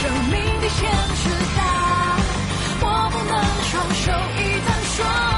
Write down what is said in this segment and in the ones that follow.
生命的现实大，我不能双手一摊双。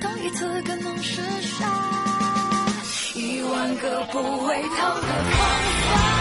同一次可能是傻一万个不回头的方法。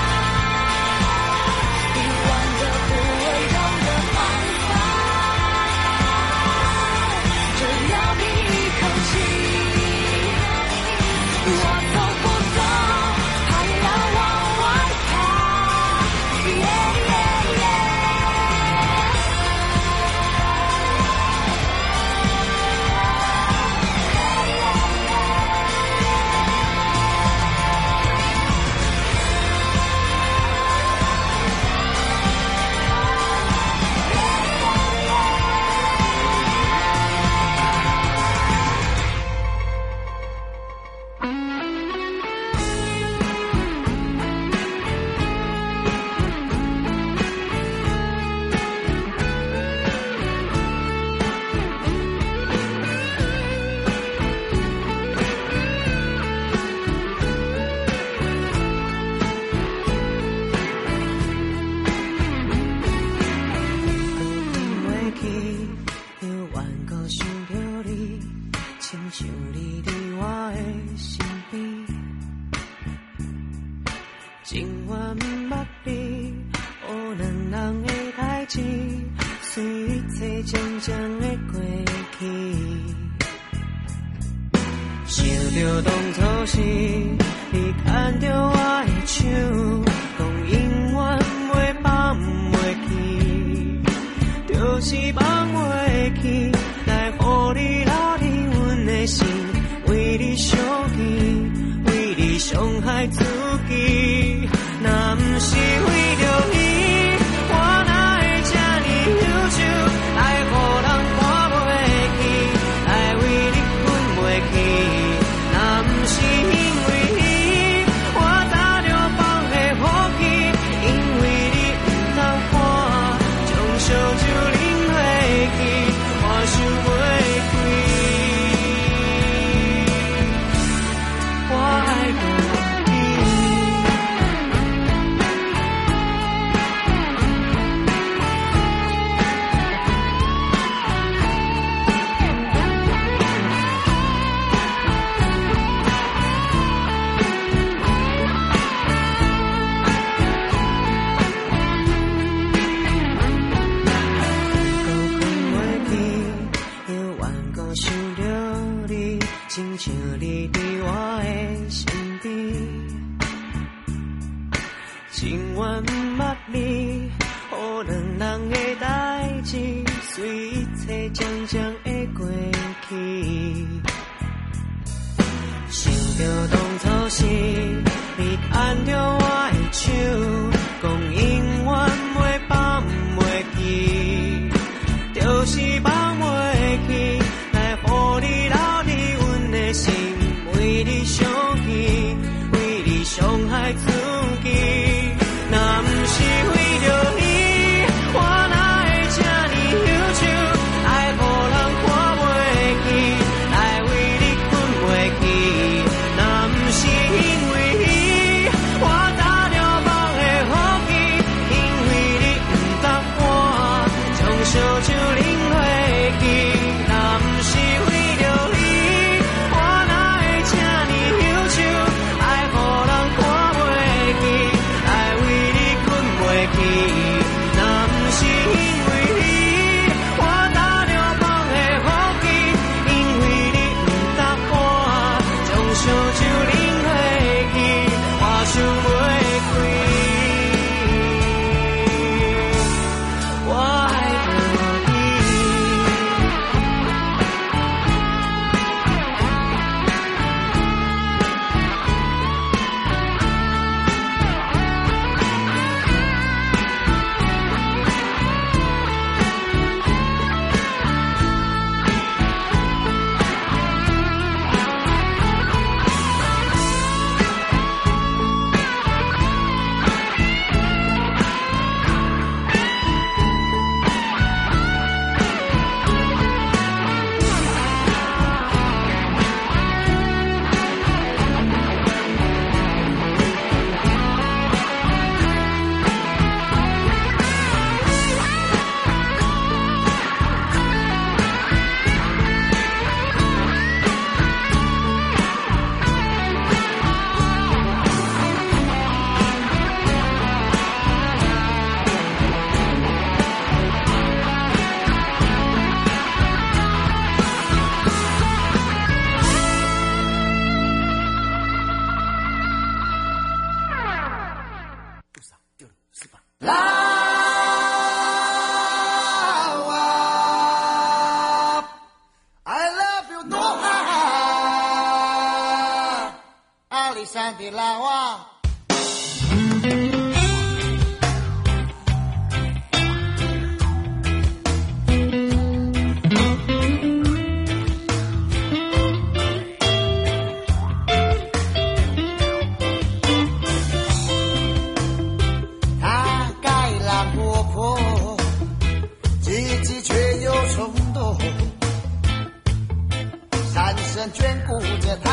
眷顾着他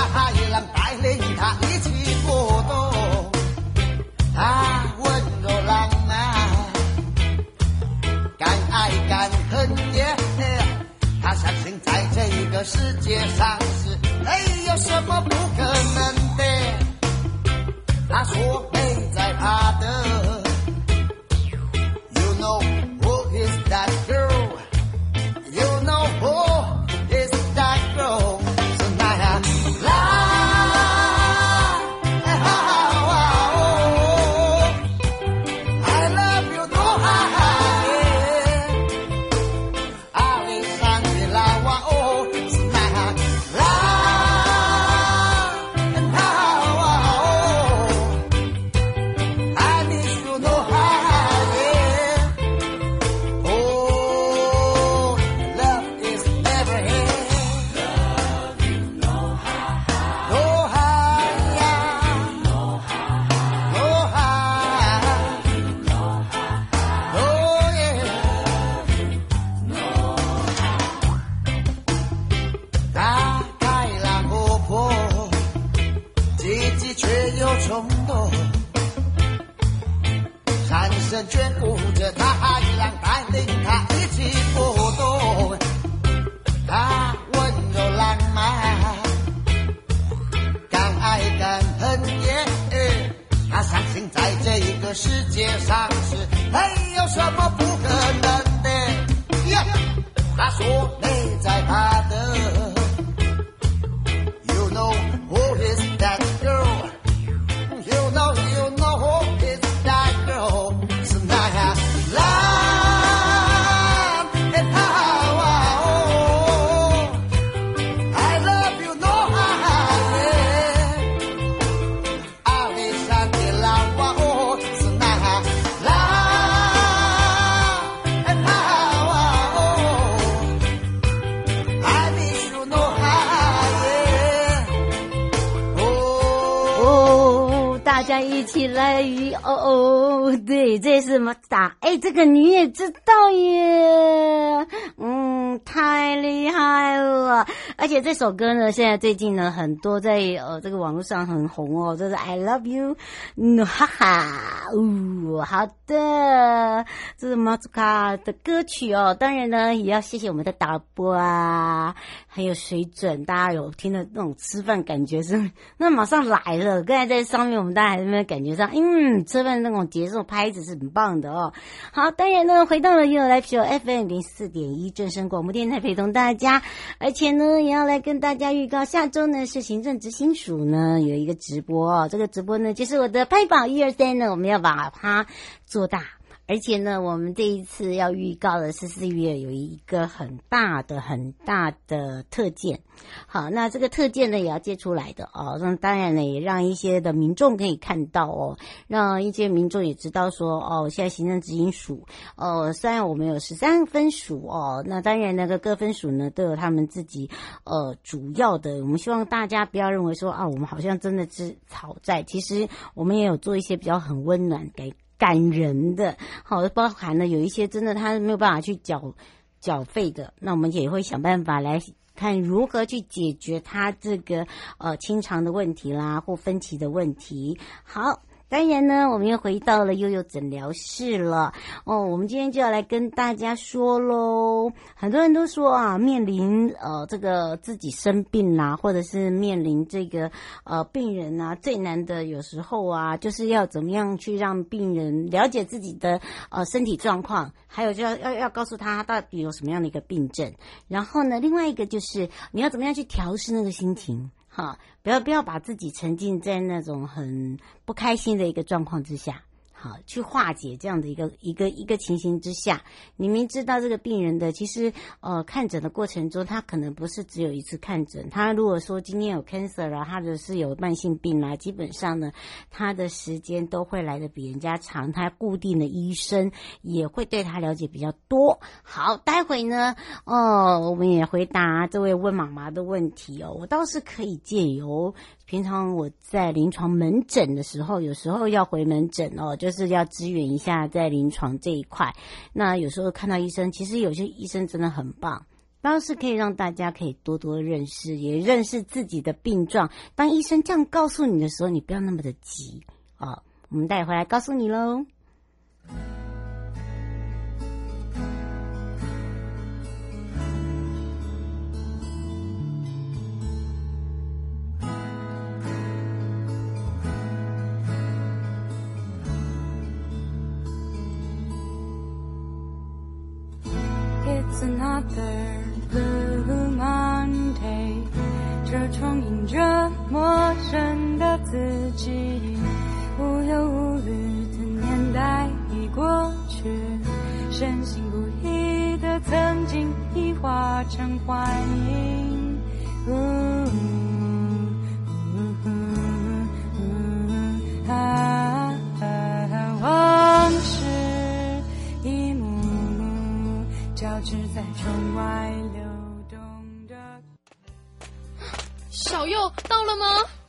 这个你也知道耶，嗯，太厉害了！而且这首歌呢，现在最近呢，很多在呃这个网络上很红哦，就是 I love you，嗯，哈哈，呜、哦，好的，这是马祖卡的歌曲哦。当然呢，也要谢谢我们的导播啊，很有水准，大家有听的那种吃饭感觉是，那马上来了。刚才在上面，我们大家还是没有。感觉上，嗯，吃饭那种节奏拍子是很棒的哦。好，当然呢，回到了 You Live Show FM 零四点一正声广播电台，陪同大家，而且呢，也要来跟大家预告，下周呢是行政执行署呢有一个直播，这个直播呢就是我的拍宝一二三呢，我们要把它做大。而且呢，我们这一次要预告的是四月有一个很大的、很大的特件。好，那这个特件呢也要借出来的哦。那当然呢，也让一些的民众可以看到哦，让一些民众也知道说哦，现在行政执行署哦，虽然我们有十三分署哦，那当然那个各分署呢都有他们自己呃主要的。我们希望大家不要认为说啊，我们好像真的是讨债，其实我们也有做一些比较很温暖给。感人的，好，包含了有一些真的他没有办法去缴缴费的，那我们也会想办法来看如何去解决他这个呃清偿的问题啦，或分歧的问题。好。当然呢，我们又回到了悠悠诊疗室了哦。我们今天就要来跟大家说喽。很多人都说啊，面临呃这个自己生病啦，或者是面临这个呃病人啊，最难的有时候啊，就是要怎么样去让病人了解自己的呃身体状况，还有就要要要告诉他到底有什么样的一个病症。然后呢，另外一个就是你要怎么样去调试那个心情。哈，不要不要把自己沉浸在那种很不开心的一个状况之下。好，去化解这样的一个一个一个情形之下，你明知道这个病人的其实呃看诊的过程中，他可能不是只有一次看诊。他如果说今天有 cancer 啊，或者是有慢性病啦，基本上呢，他的时间都会来的比人家长。他固定的医生也会对他了解比较多。好，待会呢，哦，我们也回答这位问妈妈的问题哦。我倒是可以借由。平常我在临床门诊的时候，有时候要回门诊哦，就是要支援一下在临床这一块。那有时候看到医生，其实有些医生真的很棒，当然是可以让大家可以多多认识，也认识自己的病状。当医生这样告诉你的时候，你不要那么的急啊。我们待会来告诉你喽。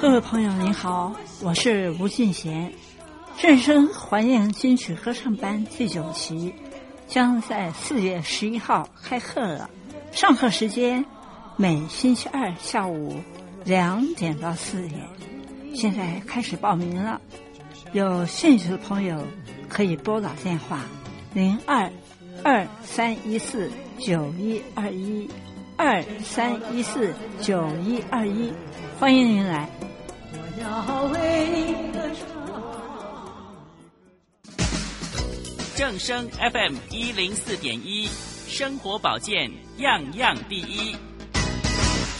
各位朋友您好，我是吴俊贤。正声环境金曲合唱班第九期将在四月十一号开课了。上课时间每星期二下午两点到四点。现在开始报名了，有兴趣的朋友可以拨打电话零二二三一四九一二一二三一四九一二一，欢迎您来。我要为你歌唱。正声 FM 一零四点一，生活保健样样第一。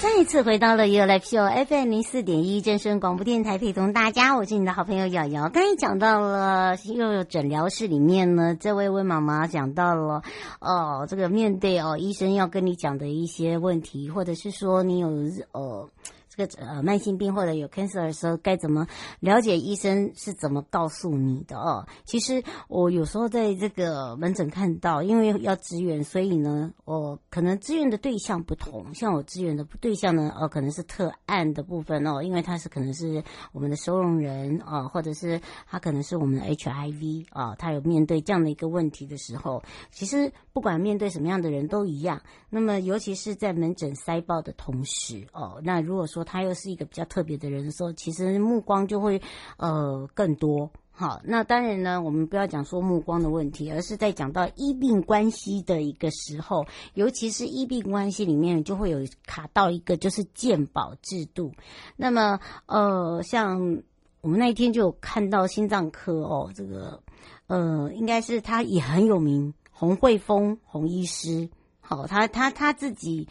再一次回到了 ufm 零四点一正声广播电台，陪同大家，我是你的好朋友瑶瑶。刚才讲到了又有诊疗室里面呢，这位温妈妈讲到了哦，这个面对哦医生要跟你讲的一些问题，或者是说你有呃。这个呃慢性病或者有 cancer 的时候，该怎么了解医生是怎么告诉你的哦？其实我有时候在这个门诊看到，因为要支援，所以呢，我可能支援的对象不同。像我支援的对象呢，哦，可能是特案的部分哦，因为他是可能是我们的收容人啊，或者是他可能是我们的 HIV 啊，他有面对这样的一个问题的时候，其实不管面对什么样的人都一样。那么尤其是在门诊塞爆的同时哦，那如果说他又是一个比较特别的人的时候，其实目光就会呃更多。好，那当然呢，我们不要讲说目光的问题，而是在讲到医病关系的一个时候，尤其是医病关系里面就会有卡到一个就是健保制度。那么呃，像我们那一天就有看到心脏科哦，这个呃应该是他也很有名，洪慧峰洪医师。好，他他他自己。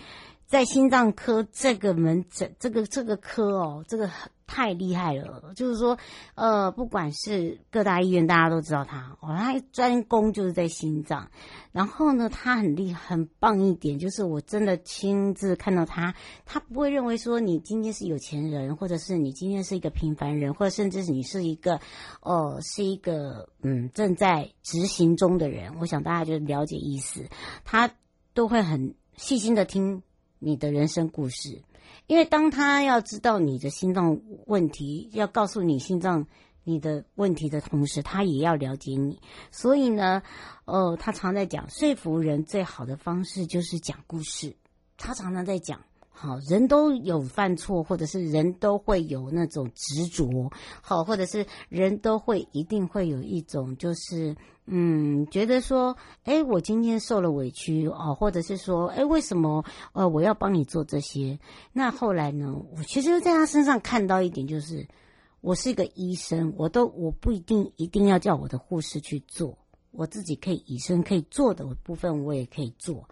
在心脏科这个门诊，这个这个科哦，这个太厉害了。就是说，呃，不管是各大医院，大家都知道他哦，他专攻就是在心脏。然后呢，他很厉，很棒一点，就是我真的亲自看到他，他不会认为说你今天是有钱人，或者是你今天是一个平凡人，或者甚至是你是一个，哦、是一个嗯正在执行中的人。我想大家就了解意思，他都会很细心的听。你的人生故事，因为当他要知道你的心脏问题，要告诉你心脏你的问题的同时，他也要了解你。所以呢，哦，他常在讲，说服人最好的方式就是讲故事。他常常在讲。好，人都有犯错，或者是人都会有那种执着，好，或者是人都会一定会有一种就是，嗯，觉得说，哎，我今天受了委屈哦，或者是说，哎，为什么呃我要帮你做这些？那后来呢，我其实在他身上看到一点，就是我是一个医生，我都我不一定一定要叫我的护士去做，我自己可以以身可以做的部分，我也可以做。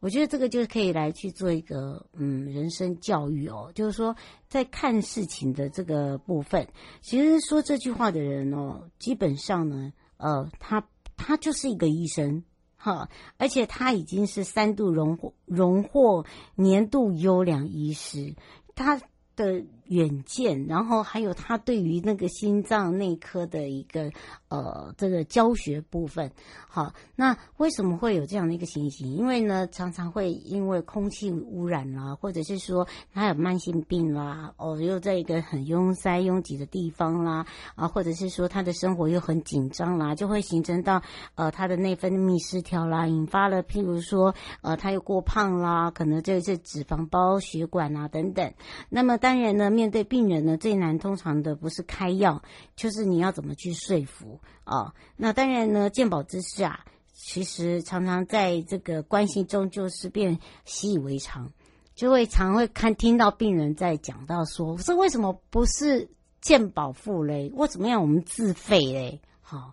我觉得这个就是可以来去做一个嗯人生教育哦，就是说在看事情的这个部分，其实说这句话的人哦，基本上呢，呃，他他就是一个医生哈，而且他已经是三度荣获荣获年度优良医师，他的。远见，然后还有他对于那个心脏内科的一个呃这个教学部分，好，那为什么会有这样的一个情形？因为呢，常常会因为空气污染啦，或者是说他有慢性病啦，哦，又在一个很拥塞拥挤的地方啦，啊，或者是说他的生活又很紧张啦，就会形成到呃他的内分泌失调啦，引发了譬如说呃他又过胖啦，可能这是脂肪包血管啊等等。那么当然呢。面对病人呢，最难通常的不是开药，就是你要怎么去说服啊、那当然呢，健保知识啊，其实常常在这个关系中就是变习以为常，就会常会看听到病人在讲到说，这为什么不是健保付嘞？为什么要我们自费嘞？好、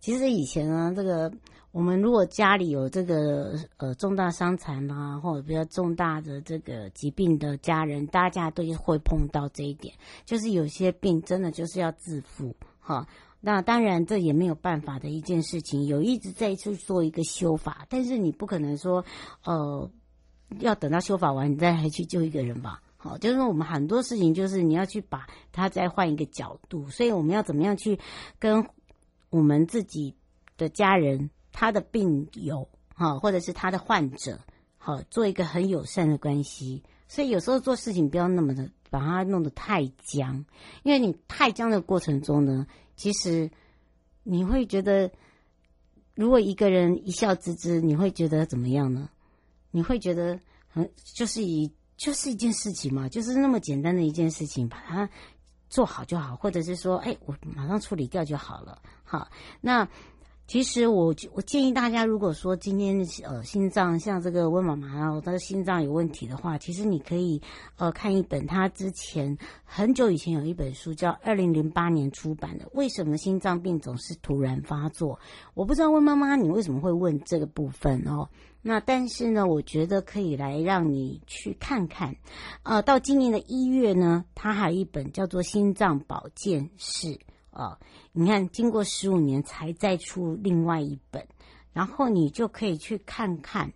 其实以前呢，这个。我们如果家里有这个呃重大伤残啊，或者比较重大的这个疾病的家人，大家都会碰到这一点，就是有些病真的就是要自付哈。那当然这也没有办法的一件事情，有一直在去做一个修法，但是你不可能说，呃，要等到修法完你再还去救一个人吧？好，就是说我们很多事情就是你要去把它再换一个角度，所以我们要怎么样去跟我们自己的家人、他的病友，哈，或者是他的患者，好，做一个很友善的关系。所以有时候做事情不要那么的把它弄得太僵，因为你太僵的过程中呢，其实你会觉得，如果一个人一笑置之，你会觉得怎么样呢？你会觉得很就是一就是一件事情嘛，就是那么简单的一件事情，把它做好就好，或者是说，哎，我马上处理掉就好了。好，那。其实我我建议大家，如果说今天呃心脏像这个温妈妈啊，她的心脏有问题的话，其实你可以呃看一本她之前很久以前有一本书叫二零零八年出版的《为什么心脏病总是突然发作》。我不知道温妈妈你为什么会问这个部分哦。那但是呢，我觉得可以来让你去看看。呃，到今年的一月呢，她还有一本叫做《心脏保健室》。啊，你看，经过十五年才再出另外一本，然后你就可以去看看，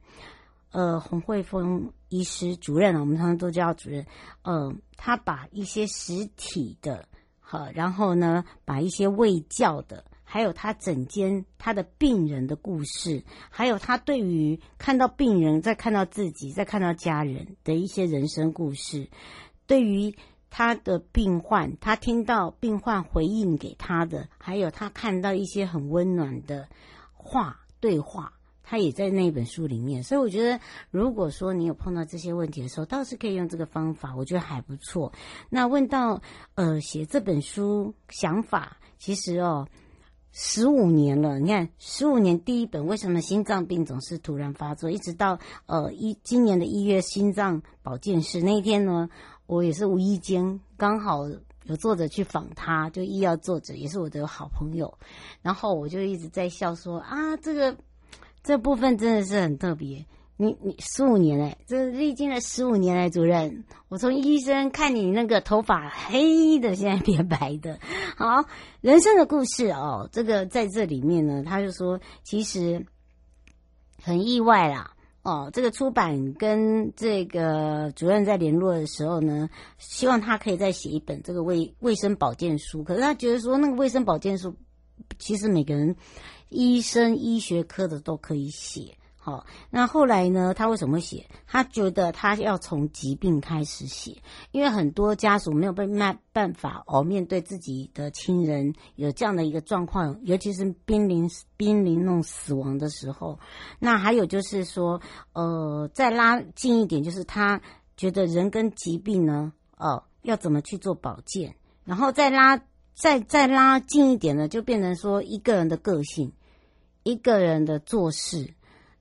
呃，洪慧峰医师主任，我们常常都叫主任，呃，他把一些实体的，好，然后呢，把一些未教的，还有他整间他的病人的故事，还有他对于看到病人，再看到自己，再看到家人的一些人生故事，对于。他的病患，他听到病患回应给他的，还有他看到一些很温暖的话对话，他也在那本书里面。所以我觉得，如果说你有碰到这些问题的时候，倒是可以用这个方法，我觉得还不错。那问到呃，写这本书想法，其实哦，十五年了。你看，十五年第一本，为什么心脏病总是突然发作？一直到呃一今年的一月，心脏保健室那一天呢？我也是无意间刚好有作者去访他，就医药作者也是我的好朋友，然后我就一直在笑说啊，这个这部分真的是很特别。你你十五年哎，这历经了十五年哎，主任，我从医生看你那个头发黑的，现在变白的，好，人生的故事哦，这个在这里面呢，他就说其实很意外啦。哦，这个出版跟这个主任在联络的时候呢，希望他可以再写一本这个卫卫生保健书。可是他觉得说，那个卫生保健书，其实每个人医生医学科的都可以写。好，那后来呢？他为什么写？他觉得他要从疾病开始写，因为很多家属没有被卖办法哦，面对自己的亲人有这样的一个状况，尤其是濒临濒临那种死亡的时候。那还有就是说，呃，再拉近一点，就是他觉得人跟疾病呢，哦，要怎么去做保健？然后再拉再再拉近一点呢，就变成说一个人的个性，一个人的做事。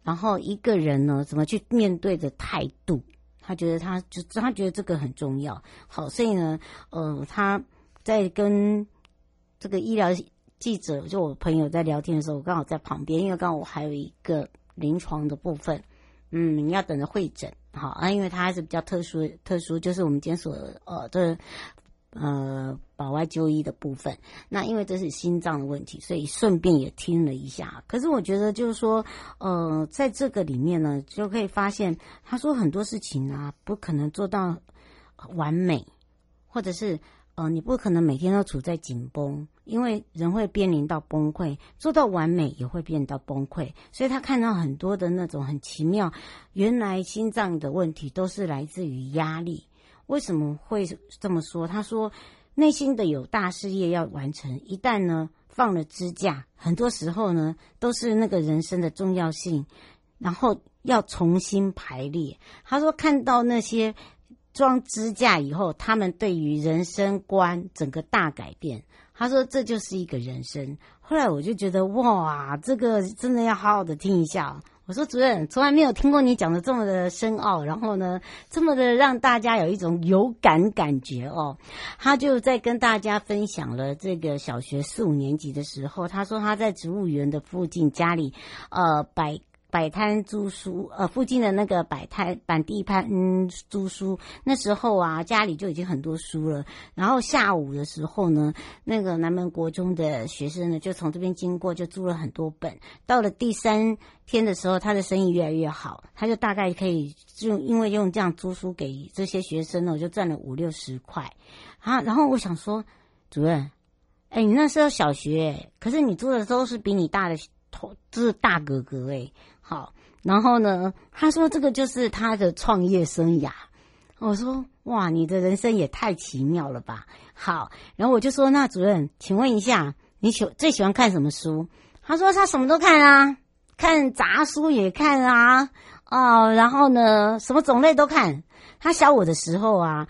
然后一个人呢，怎么去面对的态度？他觉得他就他觉得这个很重要。好，所以呢，呃，他在跟这个医疗记者，就我朋友在聊天的时候，我刚好在旁边，因为刚好我还有一个临床的部分，嗯，你要等着会诊，好啊，因为他还是比较特殊，特殊就是我们今天所呃的。呃，保外就医的部分，那因为这是心脏的问题，所以顺便也听了一下。可是我觉得就是说，呃，在这个里面呢，就可以发现，他说很多事情啊，不可能做到完美，或者是呃，你不可能每天都处在紧绷，因为人会面临到崩溃，做到完美也会变到崩溃。所以他看到很多的那种很奇妙，原来心脏的问题都是来自于压力。为什么会这么说？他说，内心的有大事业要完成，一旦呢放了支架，很多时候呢都是那个人生的重要性，然后要重新排列。他说，看到那些装支架以后，他们对于人生观整个大改变。他说，这就是一个人生。后来我就觉得，哇，这个真的要好好的听一下。我说主任，从来没有听过你讲的这么的深奥，然后呢，这么的让大家有一种有感感觉哦。他就在跟大家分享了这个小学四五年级的时候，他说他在植物园的附近家里，呃，摆摆摊租书，呃，附近的那个摆摊摆地摊，嗯，租书。那时候啊，家里就已经很多书了。然后下午的时候呢，那个南门国中的学生呢，就从这边经过，就租了很多本。到了第三天的时候，他的生意越来越好，他就大概可以就因为用这样租书给这些学生呢，我就赚了五六十块。啊，然后我想说，主任，哎，你那时候小学，可是你租的都是比你大的头，就是大哥哥哎。好，然后呢，他说这个就是他的创业生涯。我说哇，你的人生也太奇妙了吧。好，然后我就说那主任，请问一下，你喜最喜欢看什么书？他说他什么都看啊，看杂书也看啊，哦，然后呢，什么种类都看。他小我的时候啊，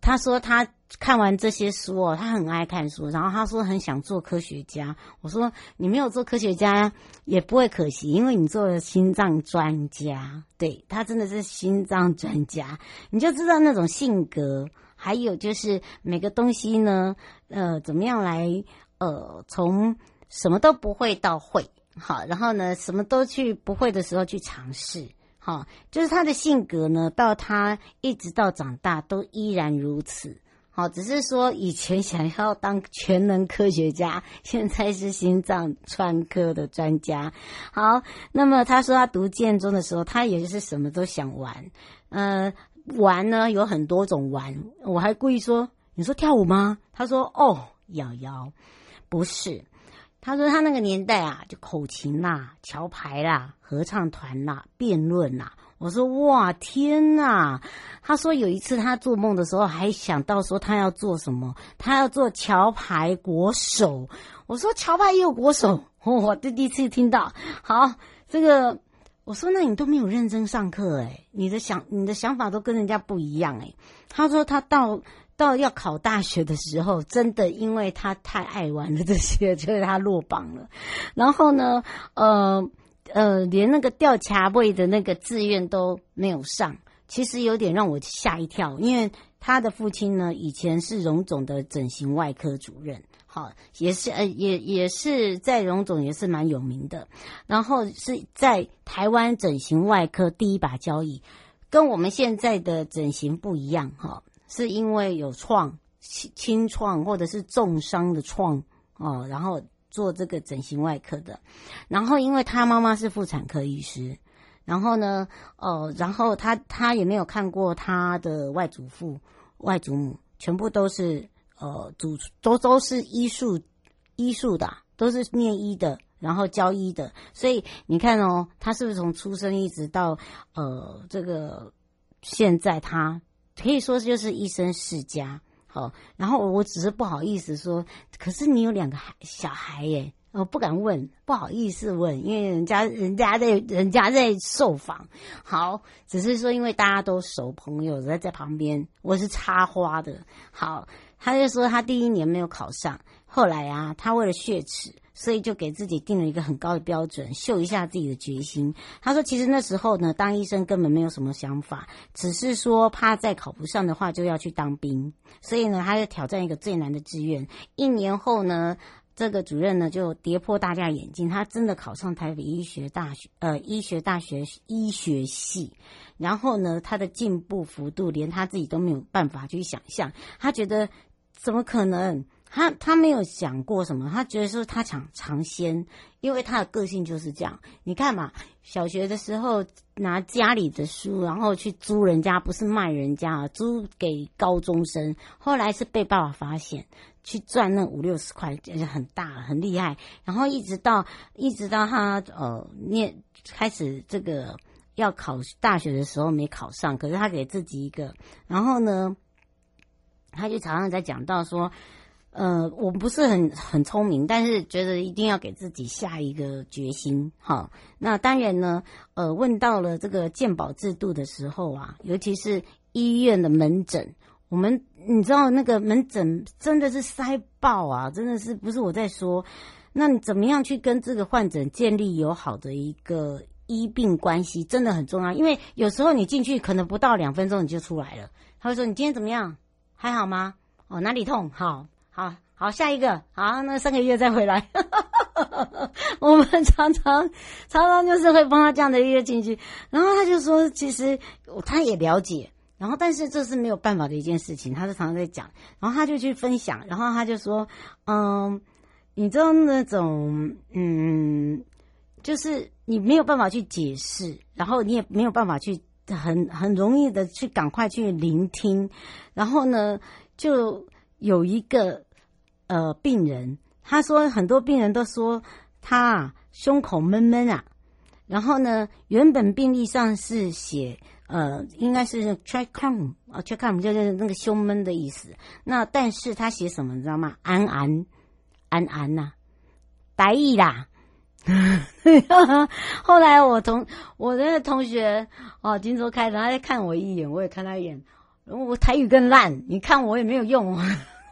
他说他。看完这些书哦，他很爱看书，然后他说很想做科学家。我说你没有做科学家也不会可惜，因为你做了心脏专家。对，他真的是心脏专家，你就知道那种性格，还有就是每个东西呢，呃，怎么样来呃，从什么都不会到会好，然后呢，什么都去不会的时候去尝试，好，就是他的性格呢，到他一直到长大都依然如此。好，只是说以前想要当全能科学家，现在是心脏穿科的专家。好，那么他说他读建中的时候，他也是什么都想玩。呃，玩呢有很多种玩，我还故意说，你说跳舞吗？他说哦，瑶瑶，不是。他说他那个年代啊，就口琴啦、桥牌啦、合唱团啦、辩论啦。我说哇天呐！他说有一次他做梦的时候还想到说他要做什么，他要做桥牌国手。我说桥牌也有国手，我这第一次听到。好，这个我说那你都没有认真上课诶，你的想你的想法都跟人家不一样诶。他说他到到要考大学的时候，真的因为他太爱玩了这些，就是他落榜了。然后呢，呃。呃，连那个吊卡位的那个志愿都没有上，其实有点让我吓一跳。因为他的父亲呢，以前是荣总的整形外科主任，好，也是呃，也也是在荣总也是蛮有名的。然后是在台湾整形外科第一把交椅，跟我们现在的整形不一样哈，是因为有创轻轻创或者是重伤的创哦，然后。做这个整形外科的，然后因为他妈妈是妇产科医师，然后呢，呃，然后他他也没有看过他的外祖父、外祖母，全部都是呃祖都都是医术医术的，都是念医的，然后教医的，所以你看哦，他是不是从出生一直到呃这个现在，他可以说就是医生世家。哦，然后我只是不好意思说，可是你有两个孩小孩耶，我不敢问，不好意思问，因为人家人家在人家在受访。好，只是说因为大家都熟，朋友在在旁边，我是插花的。好，他就说他第一年没有考上，后来啊，他为了血耻。所以就给自己定了一个很高的标准，秀一下自己的决心。他说：“其实那时候呢，当医生根本没有什么想法，只是说怕再考不上的话就要去当兵。所以呢，他就挑战一个最难的志愿。一年后呢，这个主任呢就跌破大家眼镜，他真的考上台北医学大学，呃，医学大学医学系。然后呢，他的进步幅度连他自己都没有办法去想象。他觉得怎么可能？”他他没有想过什么，他觉得说他想尝鲜，因为他的个性就是这样。你看嘛，小学的时候拿家里的书，然后去租人家，不是卖人家，租给高中生。后来是被爸爸发现，去赚那五六十块，就是很大很厉害。然后一直到一直到他呃念开始这个要考大学的时候没考上，可是他给自己一个，然后呢，他就常常在讲到说。呃，我不是很很聪明，但是觉得一定要给自己下一个决心。好，那当然呢，呃，问到了这个健保制度的时候啊，尤其是医院的门诊，我们你知道那个门诊真的是塞爆啊，真的是不是我在说，那你怎么样去跟这个患者建立友好的一个医病关系，真的很重要。因为有时候你进去可能不到两分钟你就出来了，他会说你今天怎么样？还好吗？哦，哪里痛？好。好好，下一个。好，那三个月再回来。我们常常常常就是会帮他这样的一个情绪，然后他就说，其实他也了解，然后但是这是没有办法的一件事情，他是常常在讲，然后他就去分享，然后他就说，嗯，你知道那种，嗯，就是你没有办法去解释，然后你也没有办法去很很容易的去赶快去聆听，然后呢，就有一个呃病人。他说，很多病人都说他啊胸口闷闷啊，然后呢，原本病历上是写呃，应该是 trachom 啊 trachom 就是那个胸闷的意思。那但是他写什么你知道吗？安安安安呐，台语啦。后来我同我的同学哦，金州开的，他在看我一眼，我也看他一眼。我台语更烂，你看我也没有用。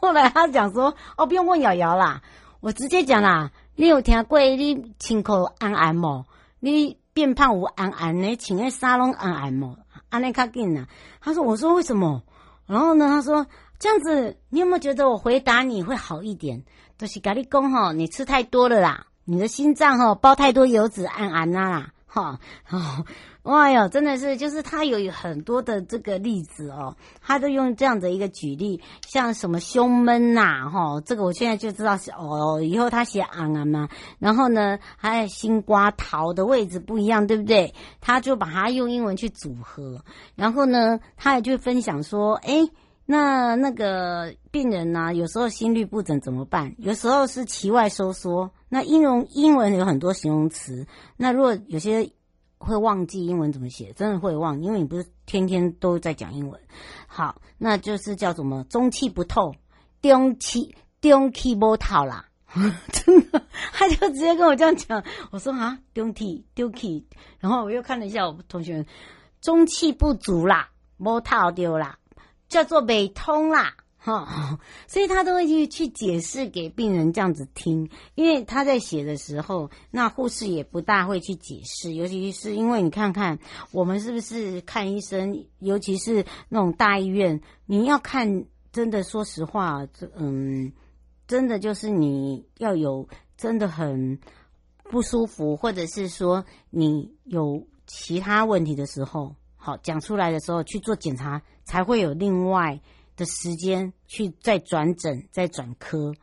后来他讲说，哦，不用问瑶瑶啦。我直接讲啦，你有听过你亲口安安么？你变胖无安安呢？请个沙龙安安么？安内卡紧呐？他说：“我说为什么？”然后呢，他说：“这样子，你有没有觉得我回答你会好一点？就是咖喱公吼，你吃太多了啦，你的心脏吼包太多油脂，安安啦，哈哦。”哇哟，真的是，就是他有很多的这个例子哦，他都用这样的一个举例，像什么胸闷呐，哈，这个我现在就知道是哦，以后他写昂啊嘛，然后呢，还有心瓜桃的位置不一样，对不对？他就把它用英文去组合，然后呢，他也就分享说，哎，那那个病人呢，有时候心律不整怎么办？有时候是脐外收缩，那英文英文有很多形容词，那如果有些。会忘记英文怎么写，真的会忘，因为你不是天天都在讲英文。好，那就是叫什么中气不透，中气中气不透啦。真的，他就直接跟我这样讲。我说啊，中气中气，然后我又看了一下我同学，中气不足啦，不透丢啦，叫做未通啦。哈，所以他都会去去解释给病人这样子听，因为他在写的时候，那护士也不大会去解释，尤其是因为你看看我们是不是看医生，尤其是那种大医院，你要看，真的说实话，嗯，真的就是你要有真的很不舒服，或者是说你有其他问题的时候，好讲出来的时候去做检查，才会有另外。的时间去再转诊再转科，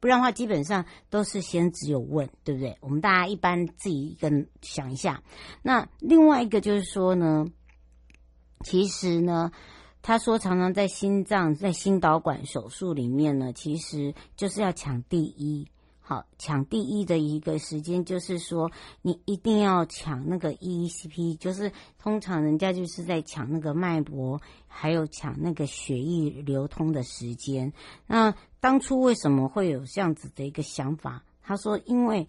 不然的话基本上都是先只有问，对不对？我们大家一般自己一个想一下。那另外一个就是说呢，其实呢，他说常常在心脏在心导管手术里面呢，其实就是要抢第一。好，抢第一的一个时间，就是说你一定要抢那个 EECP，就是通常人家就是在抢那个脉搏，还有抢那个血液流通的时间。那当初为什么会有这样子的一个想法？他说，因为。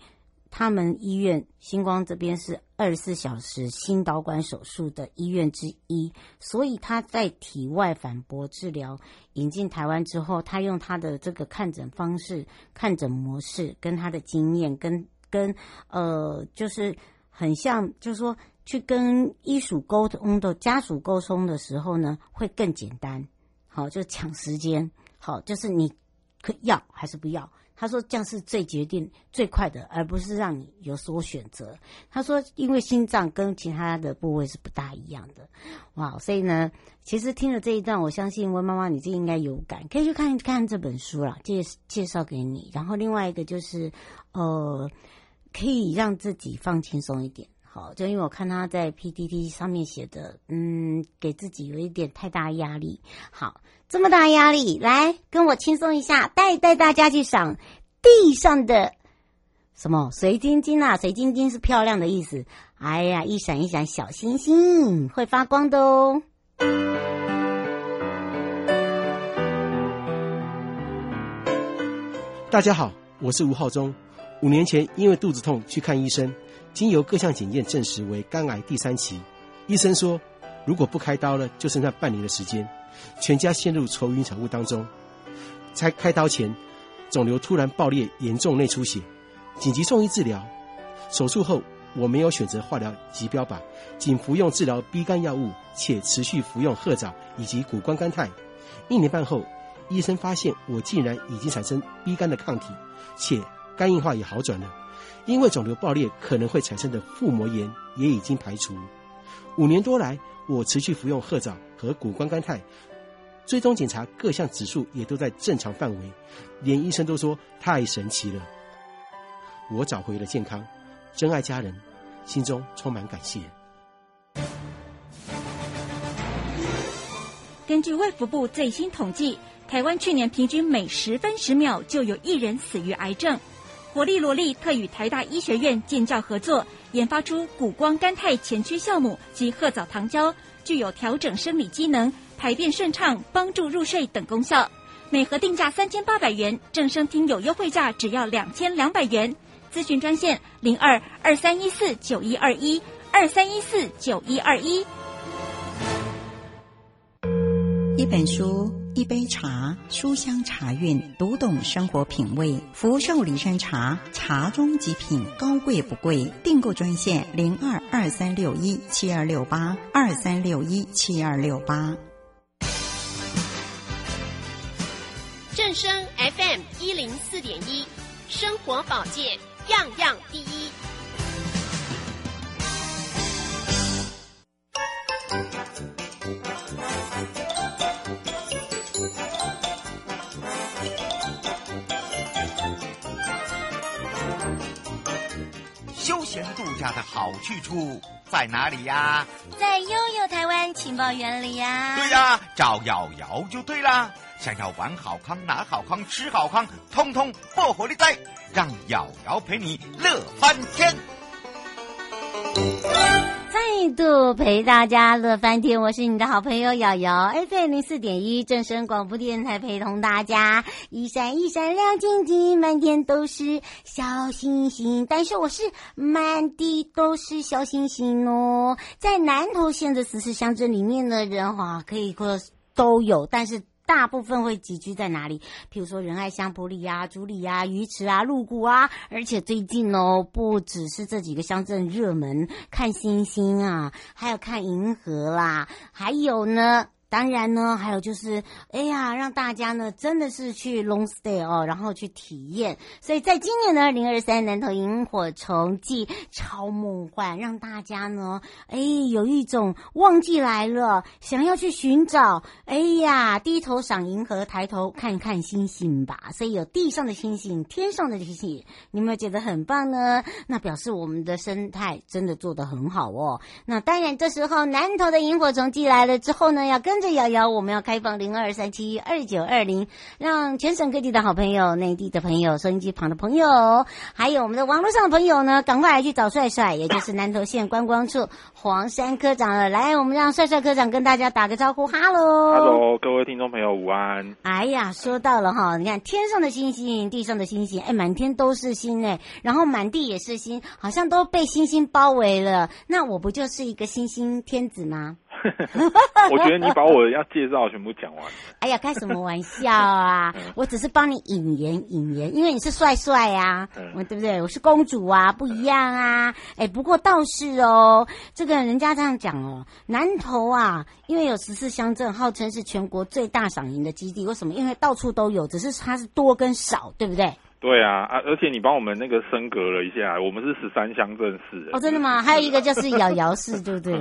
他们医院星光这边是二十四小时心导管手术的医院之一，所以他在体外反搏治疗引进台湾之后，他用他的这个看诊方式、看诊模式，跟他的经验，跟跟呃，就是很像，就是说去跟医属沟通的家属沟通的时候呢，会更简单。好，就抢时间。好，就是你可要还是不要。他说这样是最决定最快的，而不是让你有所选择。他说，因为心脏跟其他的部位是不大一样的，哇！所以呢，其实听了这一段，我相信温妈妈你就应该有感，可以去看看这本书啦，介介绍给你。然后另外一个就是，呃，可以让自己放轻松一点。好，就因为我看他在 PPT 上面写的，嗯，给自己有一点太大压力。好，这么大压力，来跟我轻松一下，带带大家去赏地上的什么水晶晶啊？水晶晶是漂亮的意思。哎呀，一闪一闪小星星，会发光的哦。大家好，我是吴浩中。五年前因为肚子痛去看医生。经由各项检验证实为肝癌第三期，医生说如果不开刀了，就剩下半年的时间，全家陷入愁云惨雾当中。在开刀前，肿瘤突然爆裂，严重内出血，紧急送医治疗。手术后，我没有选择化疗及标靶，仅服用治疗 B 肝药物，且持续服用褐藻以及谷胱甘肽。一年半后，医生发现我竟然已经产生 B 肝的抗体，且肝硬化也好转了。因为肿瘤爆裂可能会产生的腹膜炎也已经排除。五年多来，我持续服用褐藻和谷胱甘肽，追踪检查各项指数也都在正常范围，连医生都说太神奇了。我找回了健康，真爱家人，心中充满感谢。根据卫福部最新统计，台湾去年平均每十分十秒就有一人死于癌症。活力罗力特与台大医学院建教合作，研发出谷胱甘肽前驱酵母及褐藻糖胶，具有调整生理机能、排便顺畅、帮助入睡等功效。每盒定价三千八百元，正声听有优惠价只要两千两百元。咨询专线零二二三一四九一二一二三一四九一二一。一本书，一杯茶，书香茶韵，读懂生活品味。福寿礼山茶，茶中极品，高贵不贵。订购专线零二二三六一七二六八二三六一七二六八。正声 FM 一零四点一，生活保健样样第一。闲度假的好去处在哪里呀？在悠悠台湾情报园里呀。对呀，找瑶瑶就对啦。想要玩好康、拿好康、吃好康，通通破火力在，让瑶瑶陪你乐翻天。印度陪大家乐翻天，我是你的好朋友瑶瑶，FM 零四点一正声广播电台，陪同大家一闪一闪亮晶晶，满天都是小星星。但是我是满地都是小星星哦，在南投县的十四乡镇里面的人哈，可以说都有，但是。大部分会集聚在哪里？譬如说仁爱乡、埔里呀、竹里呀、鱼池啊、鹿谷啊，而且最近哦，不只是这几个乡镇热门看星星啊，还有看银河啦，还有呢。当然呢，还有就是，哎呀，让大家呢真的是去 long stay 哦，然后去体验。所以在今年的二零二三南投萤火虫季超梦幻，让大家呢，哎，有一种旺季来了，想要去寻找，哎呀，低头赏银河，抬头看看星星吧。所以有地上的星星，天上的星星，你有没有觉得很棒呢？那表示我们的生态真的做得很好哦。那当然，这时候南投的萤火虫季来了之后呢，要跟这瑶瑶，我们要开放零二三七二九二零，让全省各地的好朋友、内地的朋友、收音机旁的朋友，还有我们的网络上的朋友呢，赶快来去找帅帅，也就是南投县观光处黄山科长了。来，我们让帅帅科长跟大家打个招呼，哈喽，哈喽，各位听众朋友，午安。哎呀，说到了哈，你看天上的星星，地上的星星，哎，满天都是星哎，然后满地也是星，好像都被星星包围了。那我不就是一个星星天子吗？我觉得你把我要介绍全部讲完了。哎呀，开什么玩笑啊！我只是帮你引言引言，因为你是帅帅啊，我对不对？我是公主啊，不一样啊。哎，不过倒是哦，这个人家这样讲哦，南投啊，因为有十四乡镇，号称是全国最大赏银的基地。为什么？因为到处都有，只是它是多跟少，对不对？对啊，啊，而且你帮我们那个升格了一下，我们是十三乡镇市。哦，真的吗？还有一个就是瑶瑶市，对不对？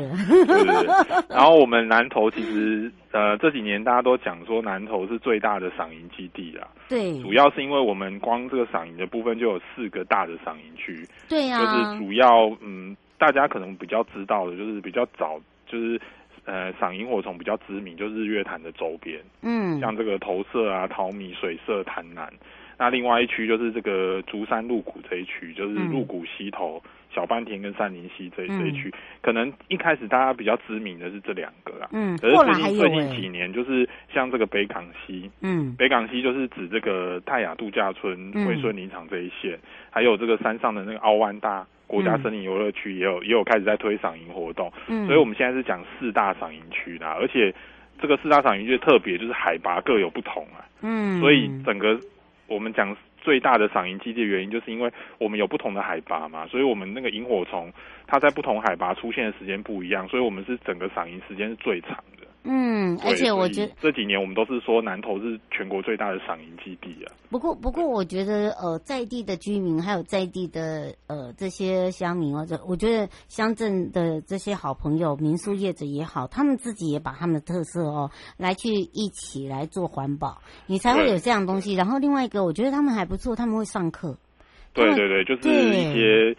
然后我们南投其实，呃，这几年大家都讲说南投是最大的赏银基地啦。对。主要是因为我们光这个赏银的部分就有四个大的赏银区。对啊。就是主要，嗯，大家可能比较知道的，就是比较早，就是呃，赏萤火虫比较知名，就是日月潭的周边。嗯。像这个投射啊、淘米、水社、潭南。那另外一区就是这个竹山鹿谷这一区，就是鹿谷溪头、嗯、小半田跟三林溪这、嗯、这一区，可能一开始大家比较知名的是这两个啦。嗯，可是最近最近几年，就是像这个北港溪，嗯，北港溪就是指这个泰雅度假村、惠顺林场这一线、嗯，还有这个山上的那个凹湾大国家森林游乐区，也有、嗯、也有开始在推赏银活动。嗯，所以我们现在是讲四大赏银区啦，而且这个四大赏银区特别就是海拔各有不同啊。嗯，所以整个。我们讲最大的赏银基地的原因，就是因为我们有不同的海拔嘛，所以我们那个萤火虫它在不同海拔出现的时间不一样，所以我们是整个赏银时间是最长的。嗯，而且我觉得这几年我们都是说南投是全国最大的赏银基地啊。不过，不过我觉得呃，在地的居民还有在地的呃这些乡民哦，这我觉得乡镇的这些好朋友、民宿业者也好，他们自己也把他们的特色哦来去一起来做环保，你才会有这样东西。然后另外一个，我觉得他们还不错，他们会上课。对对对，就是一些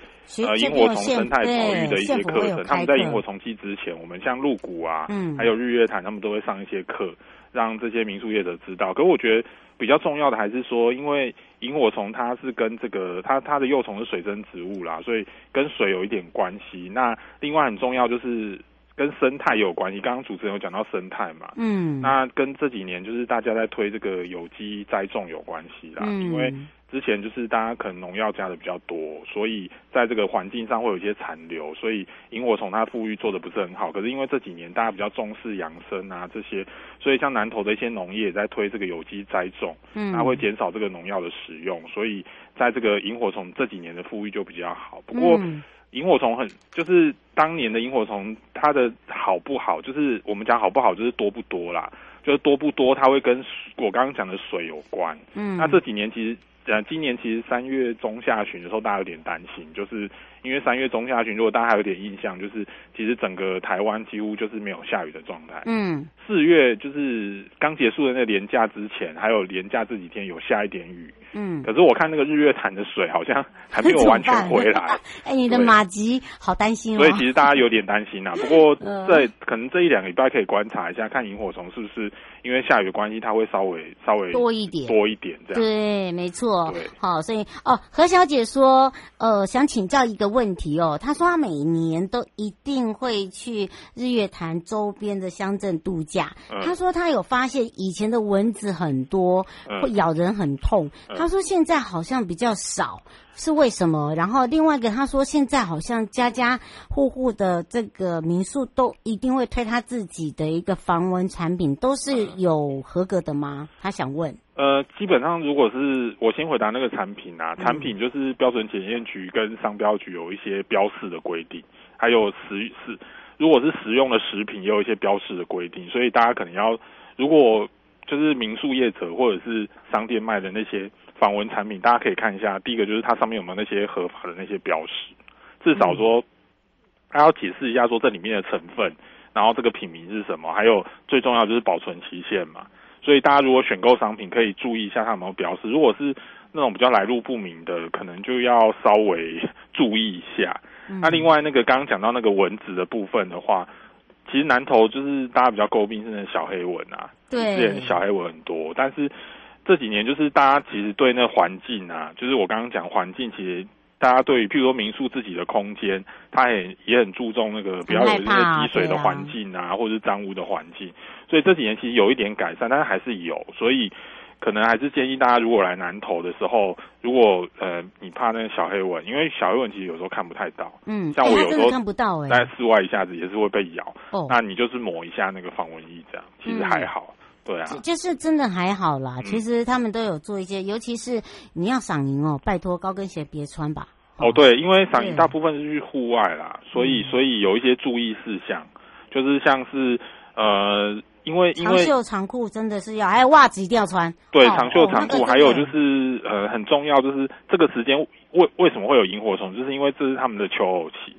呃萤火虫生态保育的一些课程。他们在萤火虫季之前，我们像鹿谷啊，嗯，还有日月潭，他们都会上一些课，让这些民宿业者知道。可是我觉得比较重要的还是说，因为萤火虫它是跟这个它它的幼虫是水生植物啦，所以跟水有一点关系。那另外很重要就是跟生态有关系。刚刚主持人有讲到生态嘛，嗯，那跟这几年就是大家在推这个有机栽种有关系啦，嗯，因为。之前就是大家可能农药加的比较多，所以在这个环境上会有一些残留，所以萤火虫它复育做的不是很好。可是因为这几年大家比较重视养生啊这些，所以像南投的一些农业也在推这个有机栽种，嗯，它会减少这个农药的使用，所以在这个萤火虫这几年的复育就比较好。不过萤火虫很就是当年的萤火虫它的好不好，就是我们讲好不好就是多不多啦，就是多不多它会跟我刚刚讲的水有关。嗯，那这几年其实。呃，今年其实三月中下旬的时候，大家有点担心，就是因为三月中下旬，如果大家还有点印象，就是其实整个台湾几乎就是没有下雨的状态。嗯，四月就是刚结束的那个连假之前，还有连假这几天有下一点雨。嗯，可是我看那个日月潭的水好像还没有完全回来。哎，你的马吉好担心哦。所以其实大家有点担心啊。不过 在可能这一两个礼拜可以观察一下，看萤火虫是不是因为下雨的关系，它会稍微稍微多一点多一点这样。对，没错。对，好，所以哦，何小姐说，呃，想请教一个问题哦。他说他每年都一定会去日月潭周边的乡镇度假。嗯、她说他有发现以前的蚊子很多，会咬人很痛。嗯他说现在好像比较少，是为什么？然后另外一个他说现在好像家家户户的这个民宿都一定会推他自己的一个防蚊产品，都是有合格的吗？他想问。呃，基本上如果是我先回答那个产品啊，产品就是标准检验局跟商标局有一些标示的规定，还有食是如果是食用的食品也有一些标示的规定，所以大家可能要如果就是民宿业者或者是商店卖的那些。防蚊产品，大家可以看一下。第一个就是它上面有没有那些合法的那些标识，至少说，它要解释一下说这里面的成分，然后这个品名是什么，还有最重要就是保存期限嘛。所以大家如果选购商品，可以注意一下它有没有标识。如果是那种比较来路不明的，可能就要稍微 注意一下。那另外那个刚刚讲到那个蚊子的部分的话，其实南投就是大家比较诟病是那小黑蚊啊，对，之前小黑蚊很多，但是。这几年就是大家其实对那环境啊，就是我刚刚讲环境，其实大家对于譬如说民宿自己的空间，他也也很注重那个不要有那些积水的环境啊，或者是脏污的环境。所以这几年其实有一点改善，但是还是有。所以可能还是建议大家，如果来南投的时候，如果呃你怕那个小黑蚊，因为小黑蚊其实有时候看不太到，嗯，像我有时候看不到，在室外一下子也是会被咬。哦，那你就是抹一下那个防蚊液，这样其实还好。对啊，就是真的还好啦。嗯、其实他们都有做一些，尤其是你要赏银哦，拜托高跟鞋别穿吧。哦，对，因为赏银大部分是去户外啦，所以所以有一些注意事项，就是像是呃，因为因为长袖长裤真的是要，还有袜子一定要穿。对，长袖长裤，还有就是呃，很重要就是这个时间为为什么会有萤火虫，就是因为这是他们的求偶期，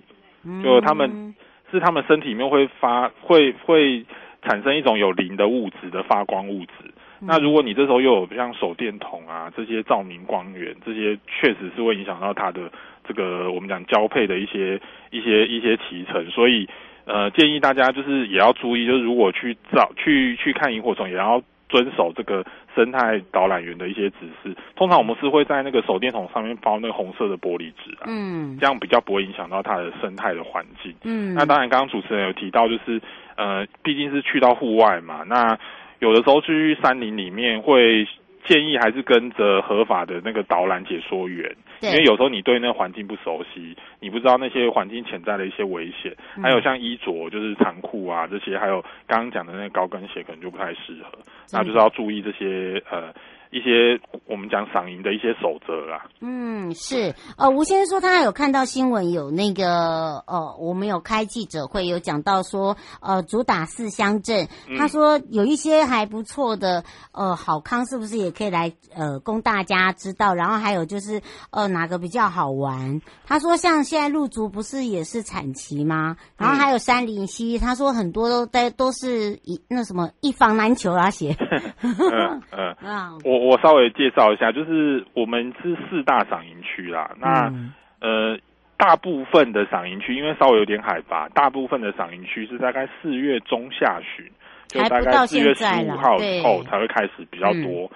就他们是他们身体里面会发会会。产生一种有磷的物质的发光物质，那如果你这时候又有像手电筒啊这些照明光源，这些确实是会影响到它的这个我们讲交配的一些一些一些脐橙，所以呃建议大家就是也要注意，就是如果去照去去看萤火虫，也要遵守这个生态导览员的一些指示。通常我们是会在那个手电筒上面包那个红色的玻璃纸啊，嗯，这样比较不会影响到它的生态的环境。嗯，那当然刚刚主持人有提到就是。呃，毕竟是去到户外嘛，那有的时候去山林里面会建议还是跟着合法的那个导览解说员，因为有时候你对那个环境不熟悉，你不知道那些环境潜在的一些危险，嗯、还有像衣着就是长裤啊这些，还有刚刚讲的那个高跟鞋可能就不太适合，那就是要注意这些呃一些我们讲赏银的一些守则啦。嗯，是。呃，吴先生说他有看到新闻，有那个呃，我们有开记者会，有讲到说，呃，主打四乡镇，嗯、他说有一些还不错的，呃，好康是不是也可以来呃供大家知道？然后还有就是呃哪个比较好玩？他说像现在路竹不是也是产期吗？然后还有三林溪，他说很多都都都是一那什么一房难求啊，写。嗯 嗯，我我稍微介绍一下，就是我们是四大赏银区啦。那、嗯、呃，大部分的赏银区因为稍微有点海拔，大部分的赏银区是大概四月中下旬，就大概四月十五号以后才会开始比较多。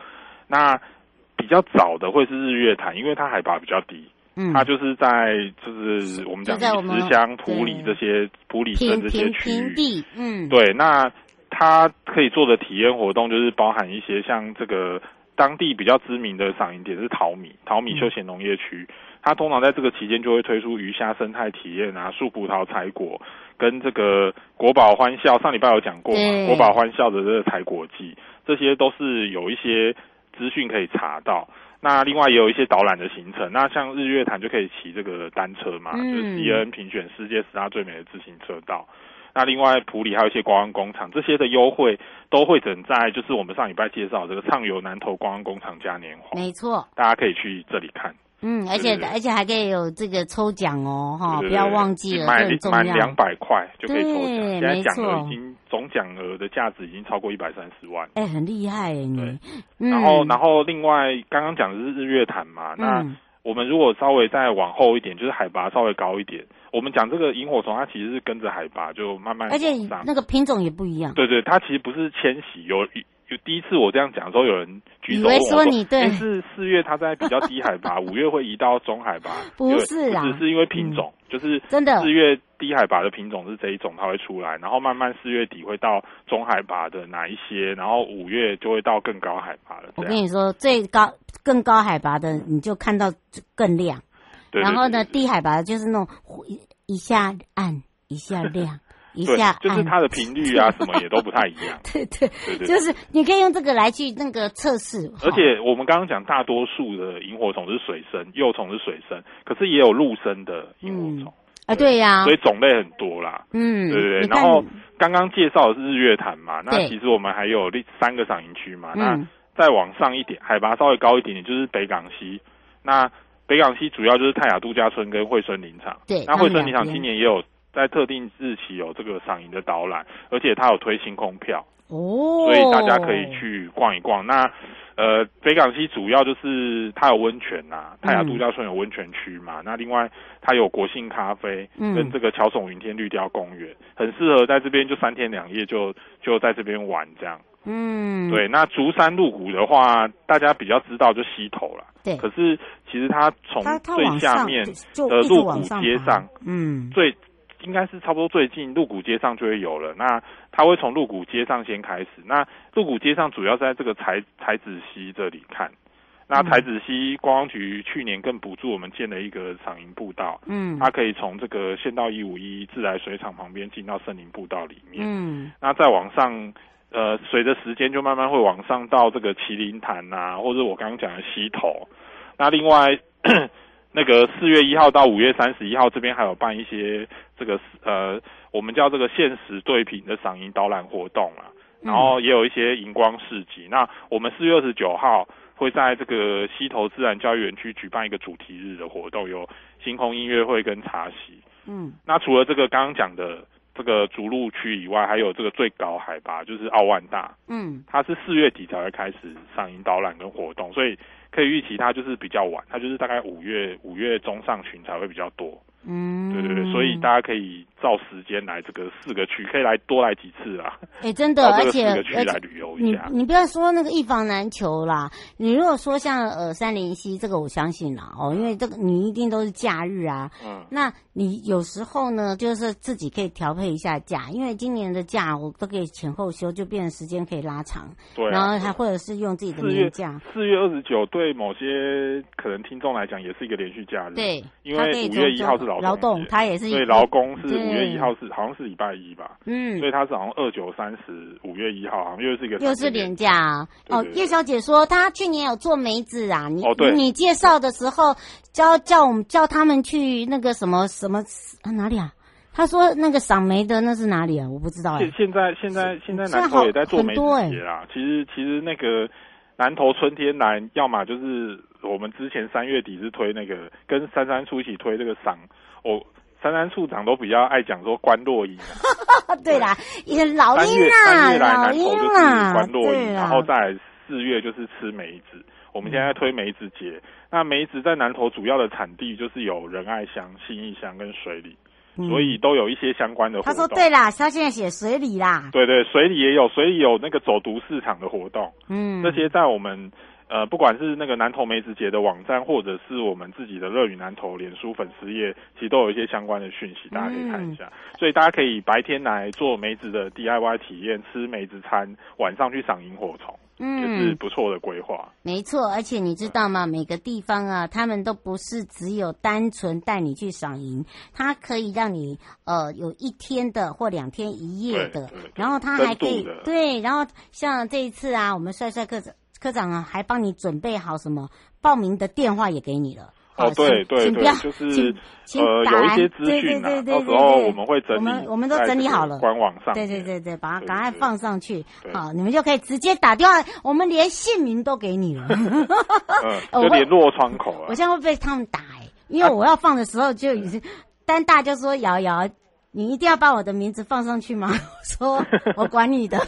那比较早的会是日月潭，因为它海拔比较低，嗯，它就是在就是我们讲石乡、埔里这些埔里镇这些区域，嗯，对，那。它可以做的体验活动就是包含一些像这个当地比较知名的赏银点是淘米淘米休闲农业区，它通常在这个期间就会推出鱼虾生态体验啊，树葡萄采果，跟这个国宝欢笑上礼拜有讲过嘛，国宝欢笑的这个采果季，这些都是有一些资讯可以查到。那另外也有一些导览的行程，那像日月潭就可以骑这个单车嘛，就是 CNN 评选世界十大最美的自行车道。那另外，普里还有一些观光工厂，这些的优惠都会整在就是我们上礼拜介绍这个畅游南投观光工厂嘉年华。没错，大家可以去这里看。嗯，而且而且还可以有这个抽奖哦，哈，不要忘记了，满满两百块就可以抽奖。现在奖额已经总奖额的价值已经超过一百三十万。哎，很厉害哎，你。然后，然后另外刚刚讲的是日月潭嘛，那。嗯我们如果稍微再往后一点，就是海拔稍微高一点。我们讲这个萤火虫，它其实是跟着海拔就慢慢，而且那个品种也不一样。对对，它其实不是迁徙。有有第一次我这样讲的时候，有人举手问我以为说你对，是四月它在比较低海拔，五月会移到中海拔。不是啊，只是因为品种，嗯、就是真的四月低海拔的品种是这一种，它会出来，然后慢慢四月底会到中海拔的哪一些，然后五月就会到更高海拔了。我跟你说，最高。更高海拔的，你就看到更亮。然后呢，低海拔就是那种一下暗一下亮，一下，就是它的频率啊 什么也都不太一样。对对，对就是你可以用这个来去那个测试。而且我们刚刚讲，大多数的萤火虫是水生，幼虫是水生，可是也有陆生的萤火虫。啊、嗯，对呀，所以种类很多啦。嗯，对对对。然后刚刚介绍的是日月潭嘛，那其实我们还有三个赏银区嘛，那。再往上一点，海拔稍微高一点点，就是北港溪。那北港溪主要就是泰雅度假村跟惠蓀林场。对，那惠蓀林场今年也有在特定日期有这个赏银的导览，而且它有推星空票哦，所以大家可以去逛一逛。那呃，北港溪主要就是它有温泉呐、啊，泰雅度假村有温泉区嘛。嗯、那另外它有国信咖啡跟这个乔耸云天绿雕公园，嗯、很适合在这边就三天两夜就就在这边玩这样。嗯，对，那竹山鹿谷的话，大家比较知道就溪头了。对，可是其实它从最下面的鹿谷街上，嗯，最应该是差不多最近鹿谷街上就会有了。那它会从鹿谷街上先开始。那鹿谷街上主要是在这个才才子溪这里看。那才子溪观光局去年更补助我们建了一个赏银步道，嗯，它可以从这个县道一五一自来水厂旁边进到森林步道里面。嗯，那再往上。呃，随着时间就慢慢会往上到这个麒麟潭呐，或者我刚刚讲的溪头。那另外，那个四月一号到五月三十一号这边还有办一些这个呃，我们叫这个限时对品的赏樱导览活动啊。然后也有一些荧光市集。那我们四月二十九号会在这个溪头自然教育园区举办一个主题日的活动，有星空音乐会跟茶席。嗯，那除了这个刚刚讲的。这个逐鹿区以外，还有这个最高海拔就是奥万大，嗯，它是四月底才会开始上映导览跟活动，所以可以预期它就是比较晚，它就是大概五月五月中上旬才会比较多。嗯，对对对，所以大家可以照时间来这个四个区，可以来多来几次啊。哎，真的，而且来旅游一下。你你不要说那个一房难求啦，你如果说像呃杉林溪这个，我相信啦哦，因为这个你一定都是假日啊。嗯。那你有时候呢，就是自己可以调配一下假，因为今年的假我都可以前后休，就变成时间可以拉长。对。然后还或者是用自己的年假。四月二十九对某些可能听众来讲也是一个连续假日。对。因为五月一号是老。劳动，他也是对劳工是五月一号是好像是礼拜一吧？嗯，所以他是好像二九三十五月一号，好像又是一个又是连假啊。哦，叶小姐说她去年有做梅子啊，你、你介绍的时候叫叫我们叫他们去那个什么什么啊哪里啊？他说那个赏梅的那是哪里啊？我不知道哎、欸。现在现在现在南投也在做梅子节啦。其实其实那个南投春天来，要么就是我们之前三月底是推那个跟珊珊出一起推这个赏，我、哦、三三处长都比较爱讲说观落阴。对啦，也老鹰啊，三月来南投就是观落阴，然后再四月就是吃梅子。我们现在推梅子节，那梅子在南投主要的产地就是有仁爱乡、信义乡跟水里。所以都有一些相关的活动。他说：“对啦，他现在写水里啦。”对对，水里也有，水里有那个走读市场的活动。嗯，这些在我们呃，不管是那个南投梅子节的网站，或者是我们自己的乐语南投脸书粉丝页，其实都有一些相关的讯息，大家可以看一下。嗯、所以大家可以白天来做梅子的 DIY 体验，吃梅子餐，晚上去赏萤火虫。嗯，就是不错的规划。没错，而且你知道吗？每个地方啊，他们都不是只有单纯带你去赏萤，它可以让你呃有一天的或两天一夜的，然后它还可以对，然后像这一次啊，我们帅帅科长科长啊，还帮你准备好什么报名的电话也给你了。哦，对对对，就是呃有一些资讯啊，到时候我们会整理，我们我们都整理好了，官网上，对对对对，把它赶快放上去，好，你们就可以直接打电话，我们连姓名都给你了，嗯，就联络窗口啊。我现在会被他们打哎，因为我要放的时候就已经，但大家说瑶瑶，你一定要把我的名字放上去吗？我说我管你的。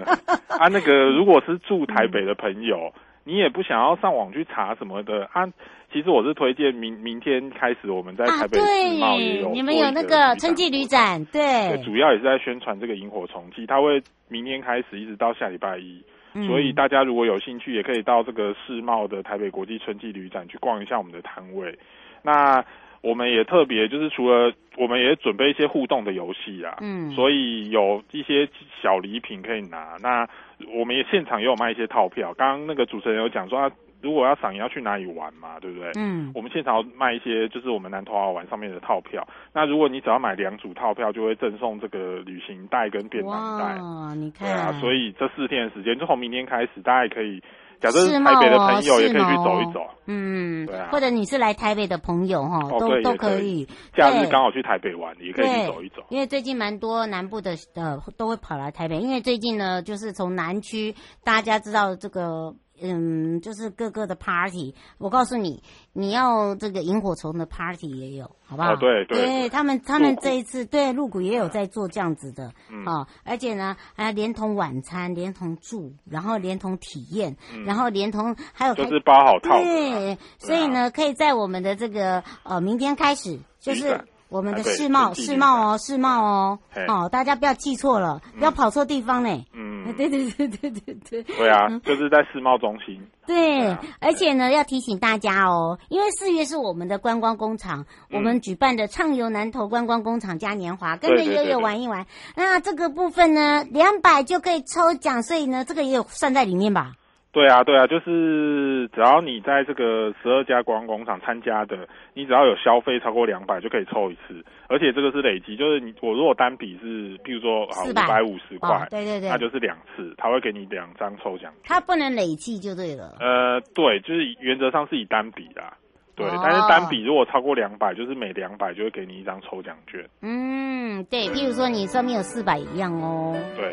啊，那个如果是住台北的朋友。你也不想要上网去查什么的啊？其实我是推荐明明天开始我们在台北世贸也有、啊、你们有那个春季旅展，对，对，主要也是在宣传这个萤火虫季，它会明天开始一直到下礼拜一，嗯、所以大家如果有兴趣，也可以到这个世贸的台北国际春季旅展去逛一下我们的摊位。那我们也特别就是除了我们也准备一些互动的游戏啊，嗯，所以有一些小礼品可以拿。那我们也现场也有卖一些套票。刚刚那个主持人有讲说，啊如果要赏萤要去哪里玩嘛，对不对？嗯，我们现场要卖一些就是我们南投好玩上面的套票。那如果你只要买两组套票，就会赠送这个旅行袋跟便当袋。哇，你看，对啊，所以这四天的时间，就从明天开始，大家也可以。假设是台北的朋友也可以去走一走，嗯，对啊，或者你是来台北的朋友哈，都都可以。假日刚好去台北玩，也可以去走一走。因为最近蛮多南部的呃都会跑来台北，因为最近呢，就是从南区大家知道这个。嗯，就是各个的 party，我告诉你，你要这个萤火虫的 party 也有，好不好？哦、对对，对他们，他们这一次对露谷也有在做这样子的，嗯、哦，而且呢，还连同晚餐，连同住，然后连同体验，嗯、然后连同还有就是包好套，对，所以呢，可以在我们的这个呃明天开始就是。我们的世贸，世贸哦，世贸哦，哦，大家不要记错了，不要跑错地方呢。嗯，对对对对对对。对啊，就是在世贸中心。对，而且呢，要提醒大家哦，因为四月是我们的观光工厂，我们举办的畅游南投观光工厂嘉年华，跟着悠悠玩一玩。那这个部分呢，两百就可以抽奖，所以呢，这个也有算在里面吧。对啊，对啊，就是只要你在这个十二家观光工厂参加的，你只要有消费超过两百就可以抽一次，而且这个是累积，就是你我如果单笔是，譬如说啊五百五十块，对对对，那就是两次，他会给你两张抽奖。他不能累计就对了。呃，对，就是原则上是以单笔啦，对，哦、但是单笔如果超过两百，就是每两百就会给你一张抽奖券。嗯，对，譬如说你上面有四百一样哦。对。